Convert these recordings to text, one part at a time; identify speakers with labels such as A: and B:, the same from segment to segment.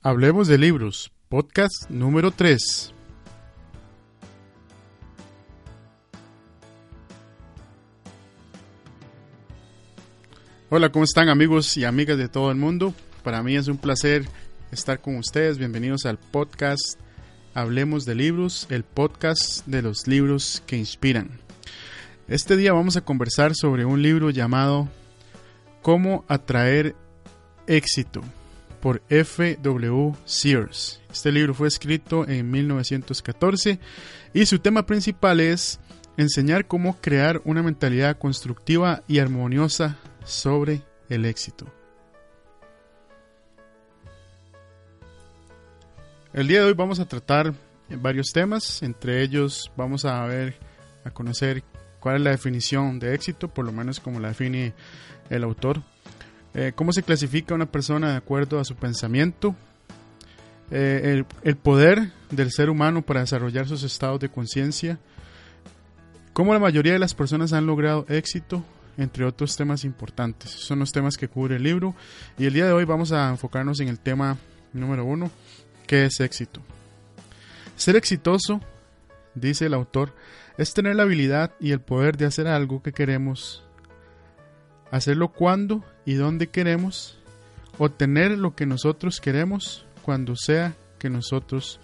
A: Hablemos de libros, podcast número 3. Hola, ¿cómo están amigos y amigas de todo el mundo? Para mí es un placer estar con ustedes. Bienvenidos al podcast Hablemos de libros, el podcast de los libros que inspiran. Este día vamos a conversar sobre un libro llamado Cómo atraer éxito por F.W. Sears. Este libro fue escrito en 1914 y su tema principal es enseñar cómo crear una mentalidad constructiva y armoniosa sobre el éxito. El día de hoy vamos a tratar varios temas, entre ellos vamos a ver, a conocer cuál es la definición de éxito, por lo menos como la define el autor, eh, cómo se clasifica una persona de acuerdo a su pensamiento, eh, el, el, poder del ser humano para desarrollar sus estados de conciencia, cómo la mayoría de las personas han logrado éxito, entre otros temas importantes. Son los temas que cubre el libro y el día de hoy vamos a enfocarnos en el tema número uno, que es éxito. Ser exitoso, dice el autor, es tener la habilidad y el poder de hacer algo que queremos hacerlo cuando y donde queremos, obtener lo que nosotros queremos cuando sea que nosotros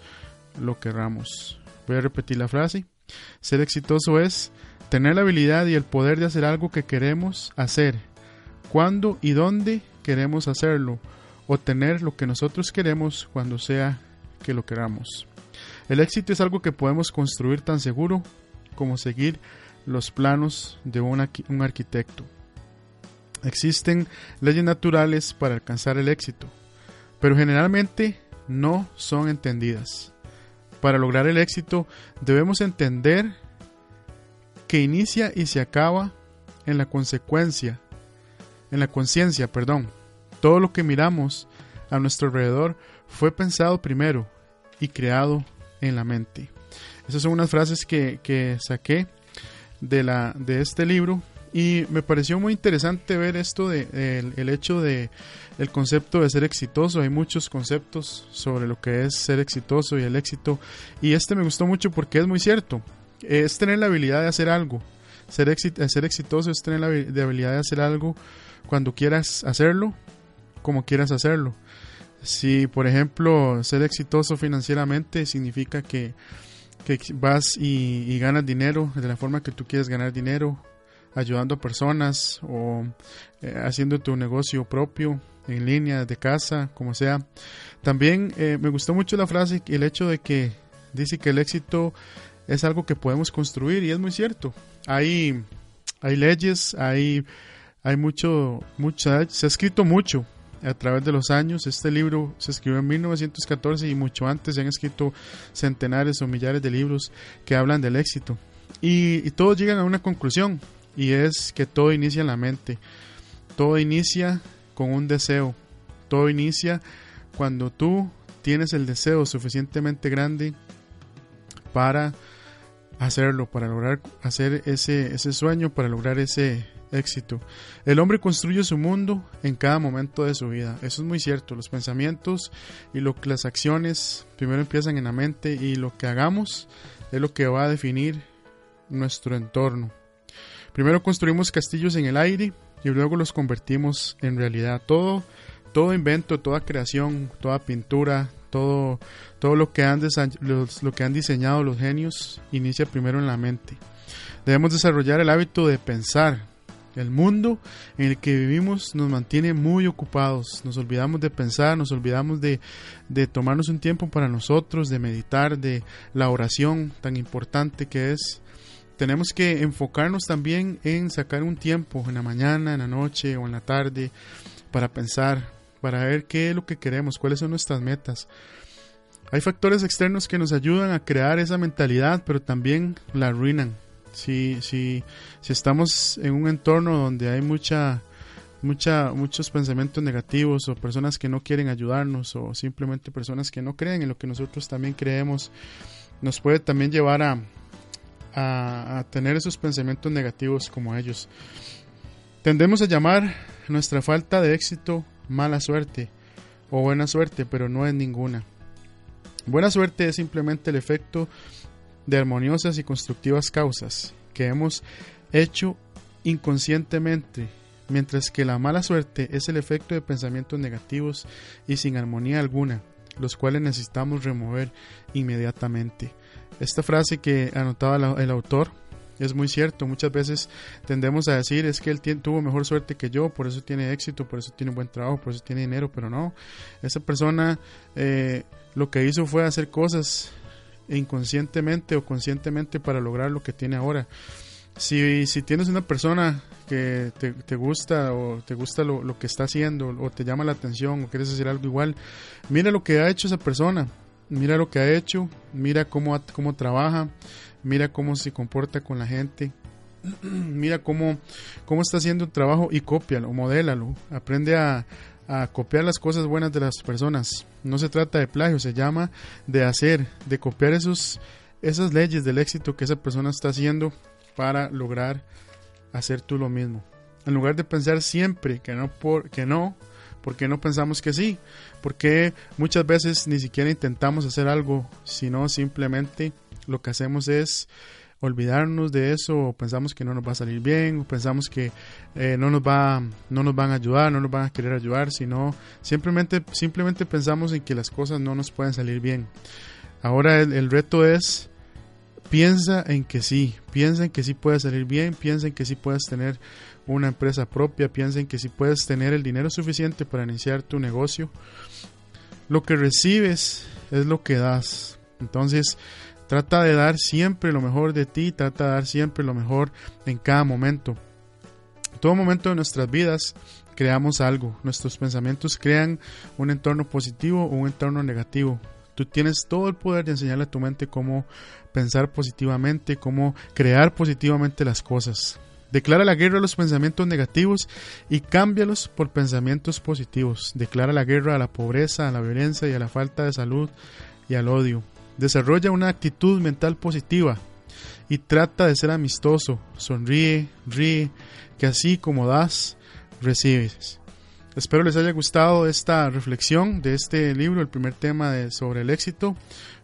A: lo querramos. Voy a repetir la frase. Ser exitoso es tener la habilidad y el poder de hacer algo que queremos hacer, cuando y donde queremos hacerlo, obtener lo que nosotros queremos cuando sea que lo queramos. El éxito es algo que podemos construir tan seguro como seguir los planos de un arquitecto. Existen leyes naturales para alcanzar el éxito, pero generalmente no son entendidas. Para lograr el éxito debemos entender que inicia y se acaba en la consecuencia, en la conciencia, perdón. Todo lo que miramos a nuestro alrededor fue pensado primero y creado en la mente. Esas son unas frases que, que saqué de, la, de este libro y me pareció muy interesante ver esto de, el, el, hecho de el concepto de ser exitoso. Hay muchos conceptos sobre lo que es ser exitoso y el éxito. Y este me gustó mucho porque es muy cierto. Es tener la habilidad de hacer algo. Ser, exit ser exitoso es tener la habilidad de hacer algo cuando quieras hacerlo, como quieras hacerlo. Si, por ejemplo, ser exitoso financieramente significa que, que vas y, y ganas dinero de la forma que tú quieres ganar dinero, ayudando a personas o eh, haciendo tu negocio propio en línea, de casa, como sea. También eh, me gustó mucho la frase, el hecho de que dice que el éxito es algo que podemos construir y es muy cierto. Hay, hay leyes, hay, hay mucho, mucha, se ha escrito mucho a través de los años. Este libro se escribió en 1914 y mucho antes se han escrito centenares o millares de libros que hablan del éxito. Y, y todos llegan a una conclusión y es que todo inicia en la mente. Todo inicia con un deseo. Todo inicia cuando tú tienes el deseo suficientemente grande para hacerlo, para lograr hacer ese, ese sueño, para lograr ese éxito. El hombre construye su mundo en cada momento de su vida. Eso es muy cierto. Los pensamientos y lo, las acciones primero empiezan en la mente y lo que hagamos es lo que va a definir nuestro entorno. Primero construimos castillos en el aire y luego los convertimos en realidad. Todo, todo invento, toda creación, toda pintura, todo, todo lo, que han diseñado los genios inicia primero en la mente. Debemos desarrollar el hábito de pensar. El mundo en el que vivimos nos mantiene muy ocupados. Nos olvidamos de pensar, nos olvidamos de tomarnos un tiempo para nosotros, de meditar, de la oración tan importante que es tenemos que enfocarnos también en sacar un tiempo en la mañana, en la noche o en la tarde para pensar, para ver qué es lo que queremos, cuáles son nuestras metas. Hay factores externos que nos ayudan a crear esa mentalidad, pero también la arruinan. Si, si, si estamos en un entorno donde hay mucha, mucha, muchos pensamientos negativos o personas que no quieren ayudarnos o simplemente personas que no creen en lo que nosotros también creemos, nos puede también llevar a, a, tener esos pensamientos negativos como ellos. Tendemos a llamar nuestra falta de éxito mala suerte o buena suerte, pero no es ninguna. Buena suerte es simplemente el efecto de armoniosas y constructivas causas que hemos hecho inconscientemente, mientras que la mala suerte es el efecto de pensamientos negativos y sin armonía alguna, los cuales necesitamos remover inmediatamente. Esta frase que anotaba el autor es muy cierto, muchas veces tendemos a decir es que él tuvo mejor suerte que yo, por eso tiene éxito, por eso tiene buen trabajo, por eso tiene dinero, pero no, esa persona eh, lo que hizo fue hacer cosas inconscientemente o conscientemente para lograr lo que tiene ahora. Si, si tienes una persona que te, gusta o te gusta lo, lo, que está haciendo o te llama la atención o quieres hacer algo igual, mira lo que ha hecho esa persona, mira lo que ha hecho, mira cómo, cómo trabaja, mira cómo se comporta con la gente, mira cómo, cómo está haciendo el trabajo y cópialo, modélalo, aprende a, a copiar las cosas buenas de las personas. No se trata de plagio, se llama de hacer, de copiar esos, esas leyes del éxito que esa persona está haciendo para lograr hacer tú lo mismo. En lugar de pensar siempre que no, por, que no, porque no pensamos que sí, porque muchas veces ni siquiera intentamos hacer algo, sino simplemente lo que hacemos es olvidarnos de eso o pensamos que no nos va a salir bien o pensamos que eh, no nos va no nos van a ayudar no nos van a querer ayudar sino simplemente simplemente pensamos en que las cosas no nos pueden salir bien ahora el, reto es piensa en que sí piensa en que sí puede salir bien piensa en que sí puedes tener una empresa propia piensa en que sí puedes tener el dinero suficiente para iniciar tu negocio lo que recibes es lo que das entonces Trata de dar siempre lo mejor de ti, trata de dar siempre lo mejor en cada momento. En todo momento de nuestras vidas creamos algo, nuestros pensamientos crean un entorno positivo o un entorno negativo. Tú tienes todo el poder de enseñarle a tu mente cómo pensar positivamente, cómo crear positivamente las cosas. Declara la guerra a los pensamientos negativos y cámbialos por pensamientos positivos. Declara la guerra a la pobreza, a la violencia y a la falta de salud y al odio. Desarrolla una actitud mental positiva y trata de ser amistoso. Sonríe, ríe, que así como das, recibes. Espero les haya gustado esta reflexión de este libro, el primer tema de, sobre el éxito.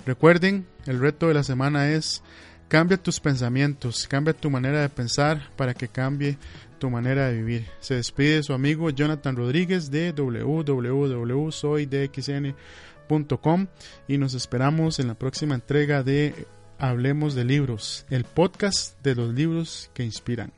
A: Recuerden, el reto de la semana es cambia tus pensamientos, cambia tu manera de pensar para que cambie tu manera de vivir. Se despide su amigo Jonathan Rodríguez de www.soydxn.com y nos esperamos en la próxima entrega de Hablemos de Libros, el podcast de los libros que inspiran.